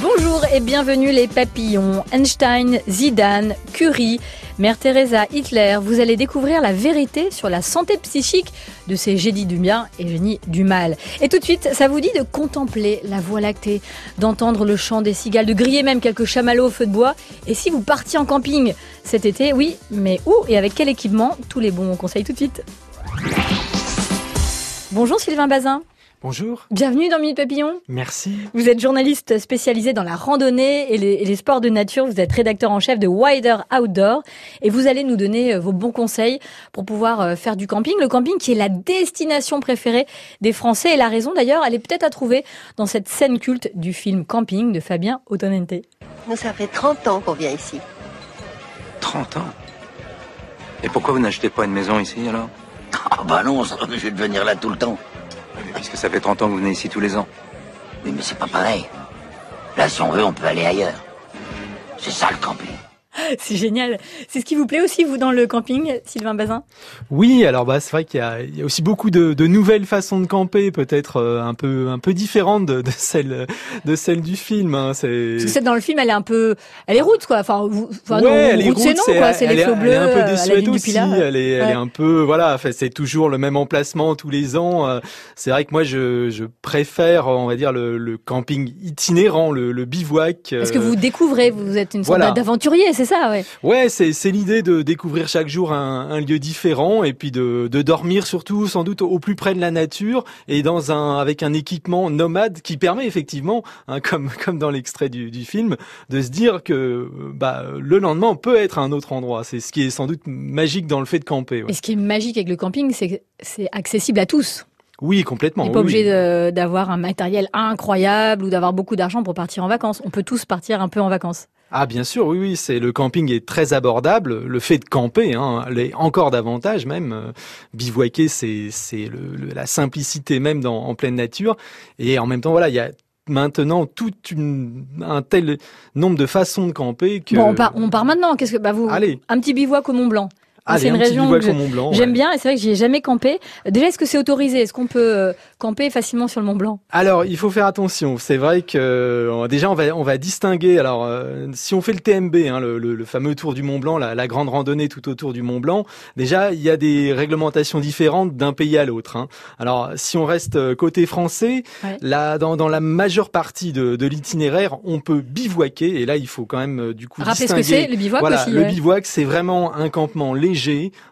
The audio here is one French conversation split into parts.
Bonjour et bienvenue les papillons. Einstein, Zidane, Curie, Mère Teresa, Hitler, vous allez découvrir la vérité sur la santé psychique de ces génies du bien et génies du mal. Et tout de suite, ça vous dit de contempler la voie lactée, d'entendre le chant des cigales, de griller même quelques chamallows au feu de bois. Et si vous partiez en camping cet été, oui, mais où et avec quel équipement? Tous les bons conseils tout de suite. Bonjour Sylvain Bazin. Bonjour. Bienvenue dans Minute Papillon. Merci. Vous êtes journaliste spécialisé dans la randonnée et les, sports de nature. Vous êtes rédacteur en chef de Wider Outdoor et vous allez nous donner euh, vos bons conseils pour pouvoir euh, faire du camping. Le camping qui est la destination préférée des Français et la raison d'ailleurs, elle est peut-être à trouver dans cette scène culte du film Camping de Fabien Autonente. Nous, ça fait 30 ans qu'on vient ici. 30 ans? Et pourquoi vous n'achetez pas une maison ici alors? Ah bah non, ça je vais venir là tout le temps. Puisque ça fait 30 ans que vous venez ici tous les ans. Oui, mais c'est pas pareil. Là, si on veut, on peut aller ailleurs. C'est ça le camping. C'est génial. C'est ce qui vous plaît aussi, vous, dans le camping, Sylvain Bazin? Oui, alors bah, c'est vrai qu'il y, a, aussi beaucoup de, nouvelles façons de camper, peut-être euh, un peu un peu différentes de, de celles de celles du film. Hein. C'est celle dans le film, elle est un peu, elle est route quoi. Enfin, enfin ouais, elle est route, c'est quoi. C'est les flots bleus. Elle est un peu euh, désuète aussi. Elle est, elle est un peu, voilà. c'est toujours le même emplacement tous les ans. Euh. C'est vrai que moi, je, je préfère, on va dire, le, le camping itinérant, le, le bivouac. Parce que vous découvrez, vous êtes une sorte d'aventurier, c'est ça, ouais. Ouais, c'est l'idée de découvrir chaque jour un, un, lieu différent et puis de, de dormir surtout sans doute au plus près de la nature et dans un avec un équipement nomade qui permet effectivement, hein, comme comme dans l'extrait du, du film, de se dire que bah le lendemain on peut être à un autre endroit. C'est ce qui est sans doute magique dans le fait de camper. Ouais. Et ce qui est magique avec le camping, c'est que c'est accessible à tous. Oui, complètement. On n'est pas obligé d'avoir un matériel incroyable ou d'avoir beaucoup d'argent pour partir en vacances. On peut tous partir un peu en vacances. Ah bien sûr, oui, oui, c'est le camping est très abordable. Le fait de camper, hein, l'est encore davantage même. Euh, bivouaquer, c'est c'est le, la simplicité même dans, en pleine nature. Et en même temps, voilà, il y a maintenant tout une, un tel nombre de façons de camper que. Bon, on part, on part maintenant. Qu'est-ce que bah vous Allez. un petit bivouac au Mont Blanc. Ah, c'est une région que j'aime bien et c'est vrai que j'y ai jamais campé. Déjà, est-ce que c'est autorisé? Est-ce qu'on peut euh, camper facilement sur le Mont Blanc? Alors, il faut faire attention. C'est vrai que euh, déjà on va on va distinguer. Alors, euh, si on fait le TMB, hein, le, le, fameux tour du Mont Blanc, la, la, grande randonnée tout autour du Mont Blanc, déjà il y a des réglementations différentes d'un pays à l'autre. Hein. Alors, si on reste côté français, là dans, dans la majeure partie de, de l'itinéraire, on peut bivouaquer et là il faut quand même du coup Rappelez distinguer. ce que c'est le bivouac voilà, aussi. Le bivouac, c'est vraiment un campement léger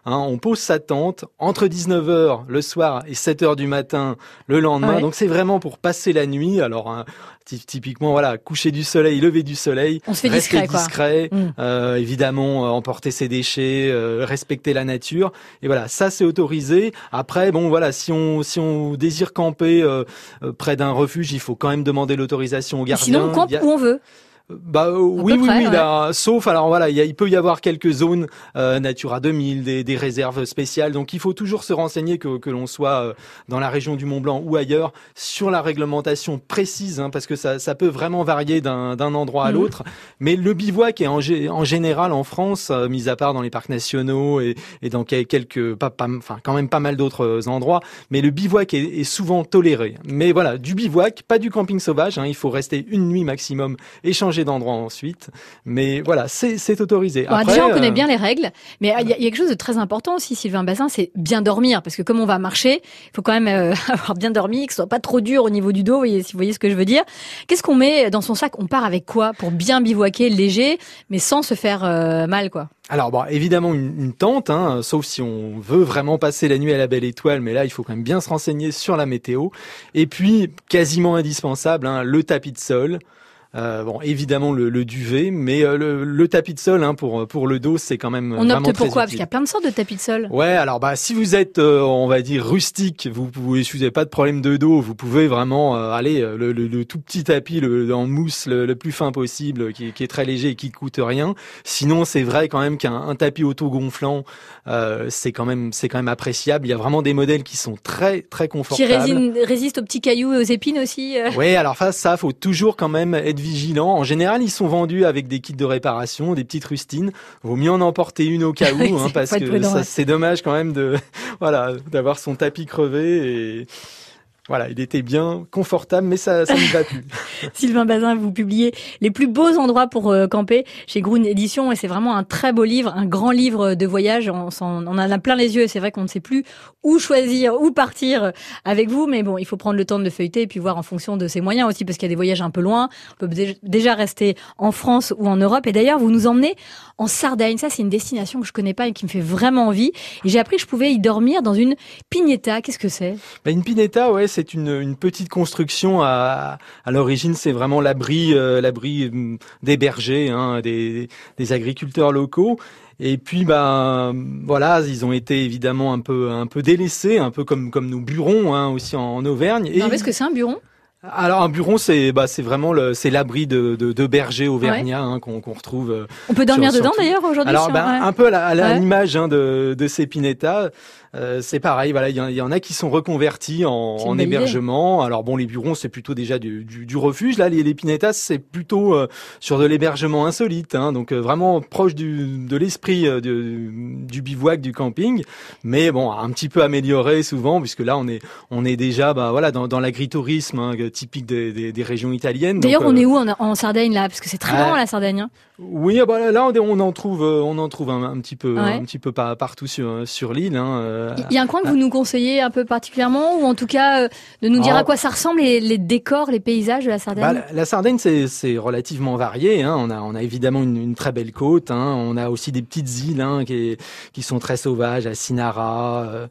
Hein, on pose sa tente entre 19h le soir et 7h du matin le lendemain. Donc c'est vraiment pour passer la nuit. Alors hein, typiquement voilà, coucher du soleil, lever du soleil, on se fait rester discret, mm. euh, évidemment euh, emporter ses déchets, euh, respecter la nature. Et voilà, ça c'est autorisé. Après bon voilà, si on si on désire camper près d'un refuge, il faut quand même demander l'autorisation au gardien. Sinon on campe où on veut. Bah euh, oui, oui, oui, là, sauf alors voilà, il, peut y avoir quelques zones euh, Natura 2000, des, des, réserves spéciales, donc il faut toujours se renseigner que, que l'on soit euh, dans la région du Mont Blanc ou ailleurs sur la réglementation précise, hein, parce que ça, ça peut vraiment varier d'un endroit à mhm. l'autre. Mais le bivouac est en, en général en France, euh, mis à part dans les parcs nationaux et, et dans quelques, pas, pas, enfin quand même pas mal d'autres endroits, mais le bivouac est, est, souvent toléré. Mais voilà, du bivouac, pas du camping sauvage. Hein, il faut rester une nuit maximum, échanger d'endroits ensuite. Mais voilà, c'est autorisé. déjà, on connaît euh, bien les règles, mais il y, a quelque chose de très important aussi, Sylvain Bassin, c'est bien dormir, parce que comme on va marcher, il faut quand même euh, avoir bien dormi, que ce soit pas trop dur au niveau du dos, voyez, si vous voyez ce que je veux dire. Qu'est-ce qu'on met dans son sac? On part avec quoi pour bien bivouaquer, léger, mais sans se faire euh, mal, quoi? Alors bon, évidemment une, tente, hein, sauf si on veut vraiment passer la nuit à la belle étoile, mais là il faut quand même bien se renseigner sur la météo. Et puis quasiment indispensable, hein, le tapis de sol, Euh, bon, évidemment le, le duvet, mais euh, le, le, tapis de sol hein, pour pour le dos, c'est quand même. On opte pourquoi? Parce qu'il y a plein de sortes de tapis de sol. Ouais, alors bah si vous êtes, euh, on va dire rustique, vous pouvez, si vous n'avez pas de problème de dos, vous pouvez vraiment aller le, le, tout petit tapis, le en mousse, le, plus fin possible, qui, qui, est très léger et qui coûte rien. Sinon, c'est vrai quand même qu'un tapis auto gonflant, c'est quand même c'est quand même appréciable. Il y a vraiment des modèles qui sont très très confortables. Qui résistent aux petits cailloux et aux épines aussi. Oui, alors face ça, faut toujours quand même être vigilant. En général, ils sont vendus avec des kits de réparation, des petites rustines. Vaut mieux en emporter une au cas où, hein, parce que c'est dommage quand même de, voilà, d'avoir son tapis crevé et voilà, il était bien confortable, mais ça, ça ne va plus. Sylvain Bazin, vous publiez les plus beaux endroits pour euh, camper chez Grun Édition, et c'est vraiment un très beau livre, un grand livre de voyage. On, on en a plein les yeux, et c'est vrai qu'on ne sait plus où choisir, où partir avec vous, mais bon, il faut prendre le temps de le feuilleter et puis voir en fonction de ses moyens aussi, parce qu'il y a des voyages un peu loin. On peut déjà rester en France ou en Europe. Et d'ailleurs, vous nous emmenez en Sardaigne. Ça, c'est une destination que je connais pas et qui me fait vraiment envie. Et j'ai appris que je pouvais y dormir dans une pineta. Qu'est-ce que c'est? Bah, Une pineta, ouais, c'est une, une, petite construction. À, l'origine, c'est vraiment l'abri, euh, l'abri hum, des bergers, hein, des, agriculteurs locaux. Et puis bah voilà, ils ont été évidemment un peu un peu délaissés, un peu comme comme nos burons hein, aussi en, Auvergne. Non, est-ce que c'est un buron? Alors un buron, c'est bah c'est vraiment le c'est l'abri de, de, de bergers auvergnats hein, qu'on qu'on retrouve. Euh, On peut dormir dedans d'ailleurs aujourd'hui. Alors bah, un peu à l'image hein, de de ces pinetas. Euh, c'est pareil, voilà, il y, en a qui sont reconvertis en, en hébergement. Alors bon, les burons, c'est plutôt déjà du, du, du, refuge. Là, les, les pinetas, c'est plutôt euh, sur de l'hébergement insolite, hein, donc euh, vraiment proche du, de l'esprit du bivouac, du camping, mais bon, un petit peu amélioré souvent, puisque là, on est on est déjà, bah voilà, dans, dans l'agritourisme hein, typique des, des, des, régions italiennes. D'ailleurs, on est où en, en, Sardaigne là, parce que c'est très loin la Sardaigne. Hein. Oui, ah bah, là, on en trouve, on en trouve un, petit peu, un petit peu partout sur sur l'île. Hein, il y a un coin que vous nous conseillez un peu particulièrement, ou en tout cas euh, de nous dire à quoi ça ressemble les, les, décors, les paysages de la Sardaigne? Bah, la, Sardaigne, c'est relativement varié. Hein. On a, on a évidemment une, une très belle côte. Hein. On a aussi des petites îles qui, qui sont très sauvages, à Sinara. Euh,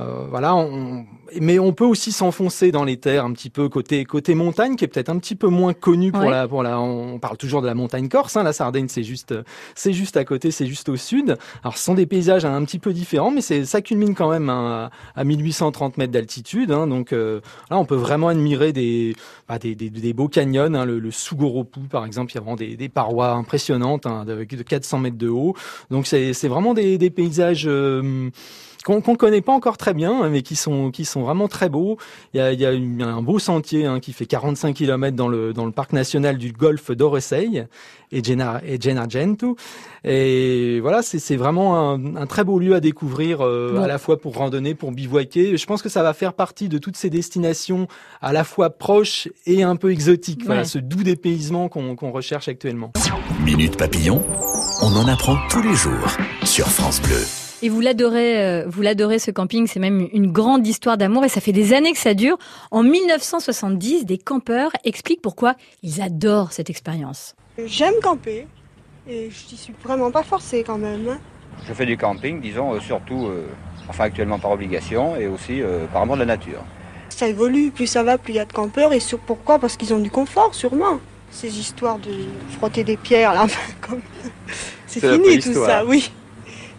euh, voilà, on, mais on peut aussi s'enfoncer dans les terres un petit peu côté côté montagne, qui est peut-être un petit peu moins connu pour la pour la. On parle toujours de la montagne corse. La Sardaigne, c'est juste c'est juste à côté, c'est juste au sud. Alors, ce sont des paysages un petit peu différents, mais ça culmine quand même à, à 1830 mètres d'altitude. Hein, donc euh, là, on peut vraiment admirer des bah, des, beaux canyons. Hein, le, le Sugoropu, par exemple, il y a vraiment des, parois impressionnantes hein, de, de 400 mètres de haut. Donc c'est vraiment des, des paysages euh, qu'on ne connaît pas encore très bien, mais qui sont qui sont vraiment très beaux. Il y a, il y a un beau sentier hein, qui fait 45 km dans le dans le parc national du golfe d'Oresei et Gena et. Et voilà, c'est vraiment un, un, très beau lieu à découvrir euh, à la fois pour randonner, pour bivouaquer. Je pense que ça va faire partie de toutes ces destinations à la fois proches et un peu exotiques. Voilà, ce doux dépaysement qu'on recherche actuellement. Minute papillon, on en apprend tous les jours sur France Bleu. Et vous l'adorez, euh, vous l'adorez ce camping, c'est même une grande histoire d'amour et ça fait des années que ça dure. En 1970, des campeurs expliquent pourquoi ils adorent cette expérience. J'aime camper et je n'y suis vraiment pas forcée quand même. Je fais du camping, disons, euh, surtout, euh, enfin actuellement par obligation et aussi par amour de la nature. Ça évolue, plus ça va, plus il y a de campeurs et sur pourquoi? Parce qu'ils ont du confort, sûrement. Ces histoires de frotter des pierres là, c'est fini tout ça, oui.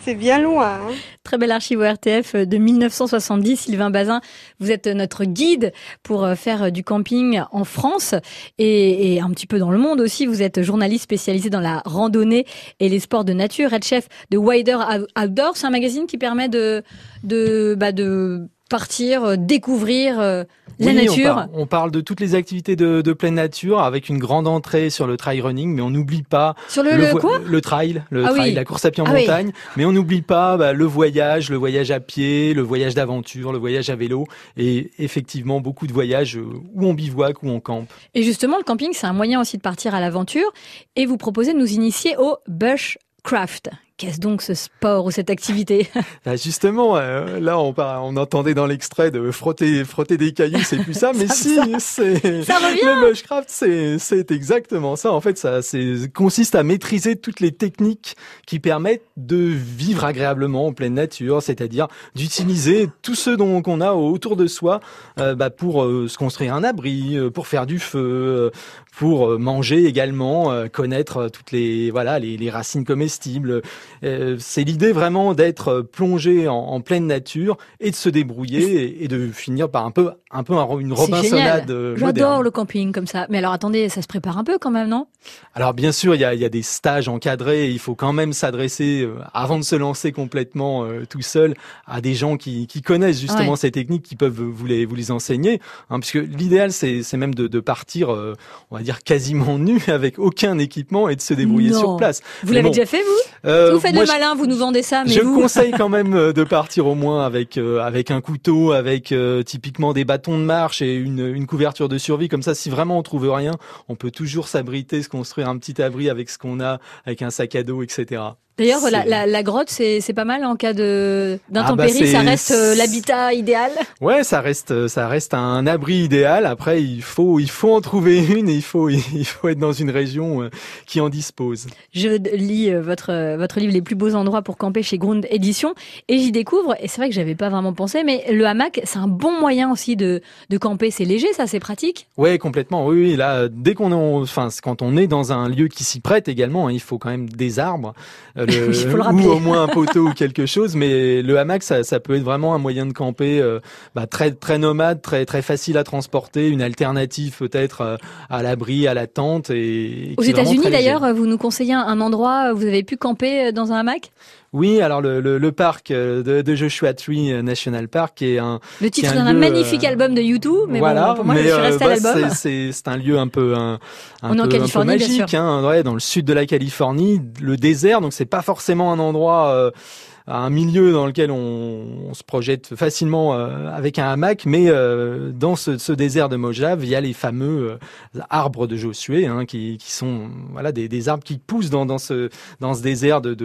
C'est bien loin. Hein. Très belle archive RTF de 1970. Sylvain Bazin, vous êtes notre guide pour euh, faire du camping en France et, un petit peu dans le monde aussi. Vous êtes journaliste spécialisé dans la randonnée et les sports de nature, Red chef de Wider Outdoor. C'est un magazine qui permet de, de, bah de partir, euh, découvrir euh, la nature. On parle, de toutes les activités de, de, pleine nature avec une grande entrée sur le trail running, mais on n'oublie pas sur le, le, quoi? le trail, le ah trail, la course à pied en ah montagne, mais on n'oublie pas bah, le voyage, le voyage à pied, le voyage d'aventure, le voyage à vélo, et effectivement beaucoup de voyages euh, où on bivouac, où on campe. Et justement, le camping, c'est un moyen aussi de partir à l'aventure, et vous proposez de nous initier au bushcraft. Qu'est-ce donc ce sport ou cette activité? Bah, Justement, euh, là on, on entendait dans l'extrait de frotter frotter des cailloux, c'est plus ça, mais si, c'est ça revient. Le bushcraft, c'est exactement ça. En fait, ça consiste à maîtriser toutes les techniques qui permettent de vivre agréablement en pleine nature, c'est-à-dire d'utiliser tout ce dont qu'on a autour de soi euh, bah, pour euh, se construire un abri, pour faire du feu, pour manger également, connaître toutes les voilà les, les racines comestibles euh, c'est l'idée vraiment d'être plongé en, pleine nature et de se débrouiller et, de finir par un peu, un peu une Robinsonade euh, J'adore le camping comme ça. Mais alors attendez, ça se prépare un peu quand même, non? Alors bien sûr, il y a, y a, des stages encadrés. il faut quand même s'adresser euh, avant de se lancer complètement tout seul à des gens qui, qui connaissent justement ces techniques, qui peuvent vous les, vous les enseigner. Hein, puisque l'idéal, c'est même de, de partir, on va dire quasiment nu, avec aucun équipement et de se débrouiller sur place. Vous l'avez déjà fait vous Vous faites le malin, vous nous vendez ça, mais je vous... conseille quand même euh, de partir au moins avec euh, avec un couteau, avec euh, typiquement des bâtons de marche et une, une couverture de survie. Comme ça, si vraiment on trouve rien, on peut toujours s'abriter, se construire un petit abri avec ce qu'on a, avec un sac à dos, etc. D'ailleurs, la, la, la, grotte, c'est pas mal en cas de d'intempéries. Ah bah ça reste euh, l'habitat idéal. Ouais, ça reste ça reste un abri idéal. Après, il faut il faut en trouver une et il faut il faut être dans une région euh, qui en dispose. Je lis euh, votre votre livre Les plus beaux endroits pour camper chez Grund Édition et j'y découvre et c'est vrai que j'avais pas vraiment pensé, mais le hamac, c'est un bon moyen aussi de de camper. C'est léger, ça, c'est pratique? Ouais, complètement. Oui, là, dès qu'on enfin, quand on est dans un lieu qui s'y prête également, hein, il faut quand même des arbres. ou au moins un poteau ou quelque chose. Mais le hamac, ça, ça peut être vraiment un moyen de camper euh, bah, très très nomade, très très facile à transporter, une alternative peut-être euh, à l'abri, à la tente. Et, Aux États-Unis d'ailleurs, vous nous conseillez un endroit où vous avez pu camper euh, dans un hamac? Oui, alors le, le, le parc de, de, Joshua Tree National Park est un. Le titre d'un magnifique album de YouTube, mais voilà, bon, pour moi, je suis resté à bah, l'album. C'est un lieu un peu un, un, peu, un peu, magique, hein, ouais, dans le sud de la Californie, le désert, donc c'est pas forcément un endroit. Euh, un milieu dans lequel on, se projette facilement euh, avec un hamac, mais euh, dans ce, désert de Mojave, il y a les fameux euh, arbres de Josué, hein, qui, sont voilà des, arbres qui poussent dans, ce dans ce désert de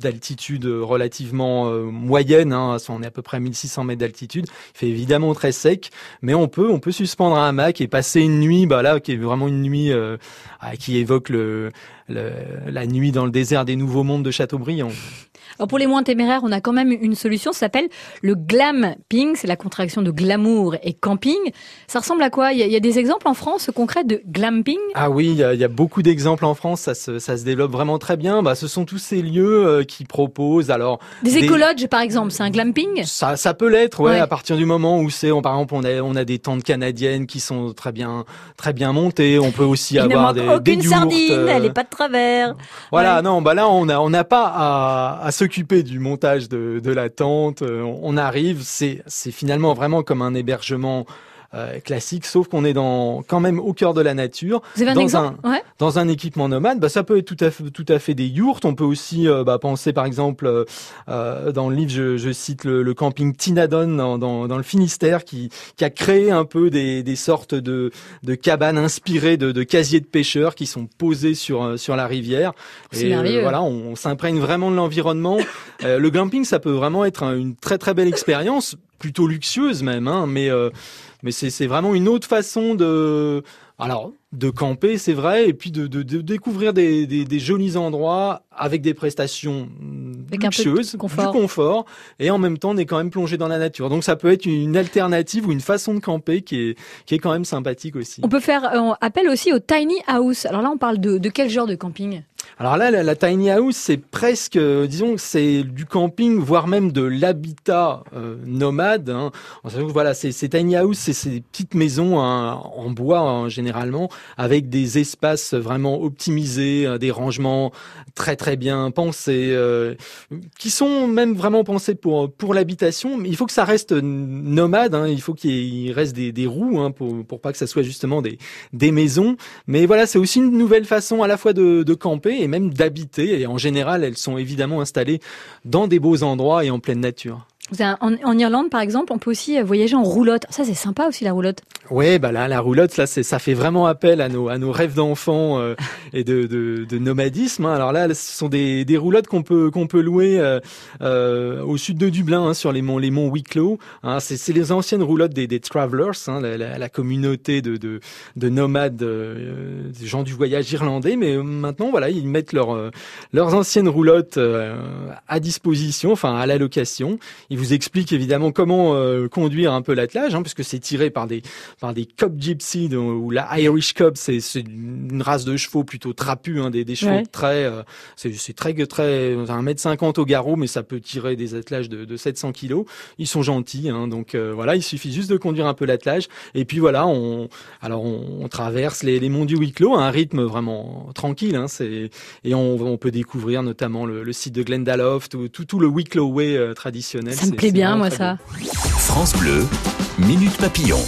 d'altitude relativement moyenne. Hein, on est à peu près à 1600 mètres d'altitude. Il fait évidemment très sec, mais on peut on peut suspendre un hamac et passer une nuit, bah là qui est vraiment une nuit qui évoque la nuit dans le désert des Nouveaux Mondes de Châteaubriand. Alors pour les moins téméraires, on a quand même une solution, ça s'appelle le glamping, c'est la contraction de glamour et camping. Ça ressemble à quoi? Il y, a, des exemples en France concrets de glamping Ah oui, il y a, beaucoup d'exemples en France, ça se, ça se développe vraiment très bien. Bah, ce sont tous ces lieux euh, qui proposent alors... Des, écologes par exemple, c'est un glamping ça, ça peut l'être, ouais, à partir du moment où c'est, par exemple, on a, on a des tentes canadiennes qui sont très bien, très bien montées. On peut aussi avoir ne des, aucune sardine, euh, elle est pas de travers. Voilà, non, bah là on n'a pas à, s'occuper du montage de, la tente. Euh, on arrive, c'est finalement vraiment comme un hébergement euh, classique, sauf qu'on est dans quand même au cœur de la nature. Vous avez un dans exemple un, Dans un équipement nomade, bah, ça peut être tout à fait, tout à fait des yurts. On peut aussi euh, bah, penser, par exemple, euh, dans le livre, je, je cite le, le, camping Tinadon dans, dans, dans, le Finistère, qui, qui a créé un peu des, des sortes de, de cabanes inspirées de, de casiers de pêcheurs qui sont posés sur, sur la rivière. Et voilà, on, on s'imprègne vraiment de l'environnement. le glamping, ça peut vraiment être une très très belle expérience, plutôt luxueuse même, hein, mais mais c'est vraiment une autre façon de alors de camper, c'est vrai, et puis de, de, de découvrir des, des, des, jolis endroits avec des prestations luxueuses, du confort, et en même temps on est quand même plongé dans la nature. Donc ça peut être une alternative ou une façon de camper qui est, qui est quand même sympathique aussi. On peut faire euh, appel aussi au tiny house. Alors là on parle de, de quel genre de camping? Alors là, la, tiny house, c'est presque, euh, disons, c'est du camping, voire même de l'habitat euh, nomade. Hein. Voilà, c'est tiny house, c'est ces petites maisons hein, en bois hein, généralement, avec des espaces vraiment optimisés, euh, des rangements très très bien pensés, qui sont même vraiment pensés pour pour l'habitation. Il faut que ça reste nomade. il faut qu'il reste des, des roues pour pour pas que ça soit justement des des maisons. Mais voilà, c'est aussi une nouvelle façon à la fois de, de camper et même d'habiter. Et en général, elles sont évidemment installées dans des beaux endroits et en pleine nature. En, Irlande, par exemple, on peut aussi voyager en roulotte. Ça, c'est sympa aussi la roulotte. Oui, bah là, la roulotte, là, ça fait vraiment appel à nos, à nos rêves d'enfants euh, et de, de, de nomadisme. Hein. Alors là, ce sont des, des roulottes qu'on peut qu'on peut louer euh, euh, au sud de Dublin, hein, sur les monts les monts Wicklow. Hein. C'est les anciennes roulottes des, des travelers, hein, la, la, communauté de, de, de nomades, des gens du voyage irlandais. Mais maintenant, voilà, ils mettent leurs leurs anciennes roulottes à disposition, enfin à la location. Il vous explique évidemment comment euh, conduire un peu l'attelage, hein, puisque c'est tiré par des par des Cub Gypsy ou la Irish Cub, c'est une race de chevaux plutôt trapus, hein, des, des chevaux très, euh, c'est très très un mètre cinquante au garrot, mais ça peut tirer des attelages de, de 700 kilos. Ils sont gentils, hein, donc euh, voilà, il suffit juste de conduire un peu l'attelage, et puis voilà, on alors on, traverse les, les monts du Wicklow à un rythme vraiment tranquille, hein, c'est et on, on, peut découvrir notamment le, le site de Glendalough, tout, tout, tout le Wicklow Way traditionnel. Ça me plaît bien, moi, ça. France Bleu, Minute Papillon.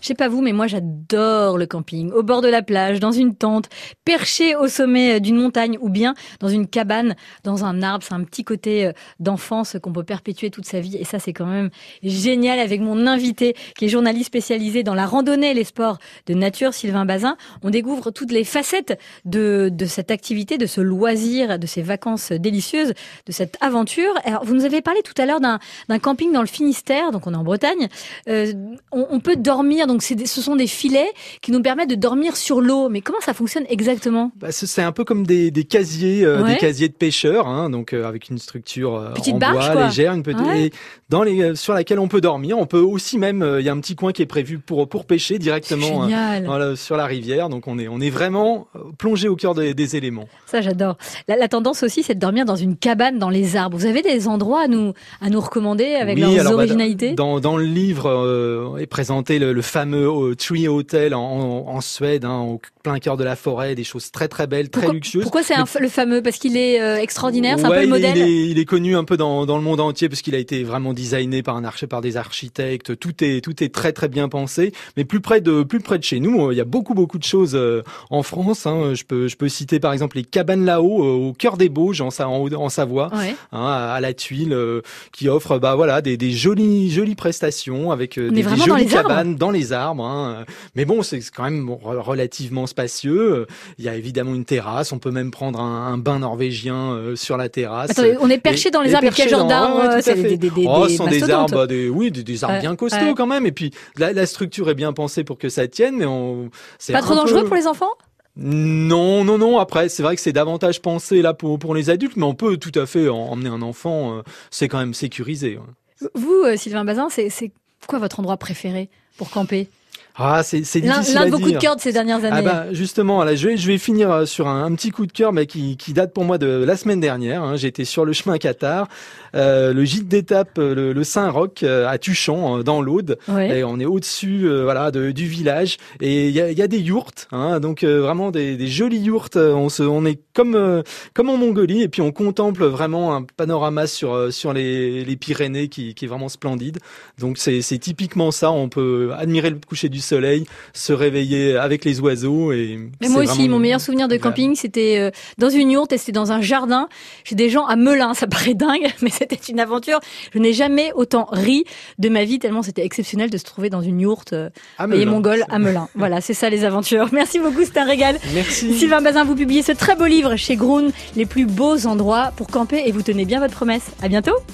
Je sais pas vous, mais moi j'adore le camping. Au bord de la plage, dans une tente, perché au sommet d'une montagne ou bien dans une cabane, dans un arbre. C'est un petit côté euh, d'enfance qu'on peut perpétuer toute sa vie. Et ça, c'est quand même génial avec mon invité qui est journaliste spécialisé dans la randonnée et les sports de nature, Sylvain Bazin. On découvre toutes les facettes de, de cette activité, de ce loisir, de ces vacances délicieuses, de cette aventure. Alors, vous nous avez parlé tout à l'heure d'un camping dans le Finistère, donc on est en Bretagne. Euh, on, on peut dormir donc ce sont des filets qui nous permettent de dormir sur l'eau. Mais comment ça fonctionne exactement? Bah, C'est un peu comme des, casiers, euh, des casiers de pêcheurs, hein, donc euh, avec une structure euh, en bois légère, une petite, dans les, sur laquelle on peut dormir. On peut aussi même, il y a un petit coin qui est prévu pour pour pêcher directement hein, sur la rivière. Donc on est on est vraiment plongé au cœur des, éléments. Ça j'adore. La, tendance aussi, c'est de dormir dans une cabane dans les arbres. Vous avez des endroits à nous à nous recommander avec leurs bah, originalités? dans, dans le livre est présenté le, le fameux euh, Tree Hotel en, en Suède, hein, au plein cœur de la forêt, des choses très très belles, très luxueuses. Pourquoi c'est le fameux? Parce qu'il est euh, extraordinaire, c'est un peu le modèle? Il est, il est, connu un peu dans, dans le monde entier parce qu'il a été vraiment designé par un archi, par des architectes. Tout est tout est très très bien pensé. Mais plus près de plus près de chez nous, il y a beaucoup beaucoup de choses euh, en France. Hein. Je peux je peux citer par exemple les cabanes là-haut au cœur des Bauges en, en, en Savoie, hein, à, la Tuile, qui offre bah voilà des, des jolies jolies prestations avec des, des jolies cabanes dans les arbres. Hein. Mais bon, c'est quand même relativement spacieux. Il y a évidemment une terrasse. On peut même prendre un, bain norvégien euh, sur la terrasse. On est perché dans les arbres. Quel genre d'arbres C'est des, des, des, oh, sont des arbres, des, oui, des, arbres bien costauds quand même. Et puis la, la, structure est bien pensée pour que ça tienne, mais on. Pas trop dangereux pour les enfants? Non, non, non. Après, c'est vrai que c'est davantage pensé là pour pour les adultes, mais on peut tout à fait emmener un enfant. Euh, c'est quand même sécurisé. Vous, euh, Sylvain Bazin, c'est quoi votre endroit préféré? Pour camper ah, c'est difficile L'un de vos coups de cœur de ces dernières ah années. Ah bah, justement, là, je vais, je vais finir euh, sur un, petit coup de cœur, mais qui, qui date pour moi de la semaine dernière. Hein. J'étais sur le chemin Qatar, euh, le gîte d'étape, euh, le, Saint-Roch à Tuchan, dans l'Aude. Et on est au-dessus, voilà, de, du village. Et il y a, y a, des yourtes, hein, donc vraiment des, des jolies yourtes. On se, on est comme comme en Mongolie, et puis on contemple vraiment un panorama sur sur les, les Pyrénées qui, qui est vraiment splendide. Donc c'est typiquement ça. On peut admirer le coucher du soleil, se réveiller avec les oiseaux. Et Mais moi aussi, mon meilleur souvenir de camping, c'était euh, dans une yourte et c'était dans un jardin chez des gens à Melun. Ça paraît dingue, mais c'était une aventure. Je n'ai jamais autant ri de ma vie tellement c'était exceptionnel de se trouver dans une yourte euh, et mongole à Melun. voilà, c'est ça les aventures. Merci beaucoup, c'est un régal. Merci. Sylvain Bazin, vous publiez ce très beau livre chez Groon, les plus beaux endroits pour camper et vous tenez bien votre promesse. À bientôt.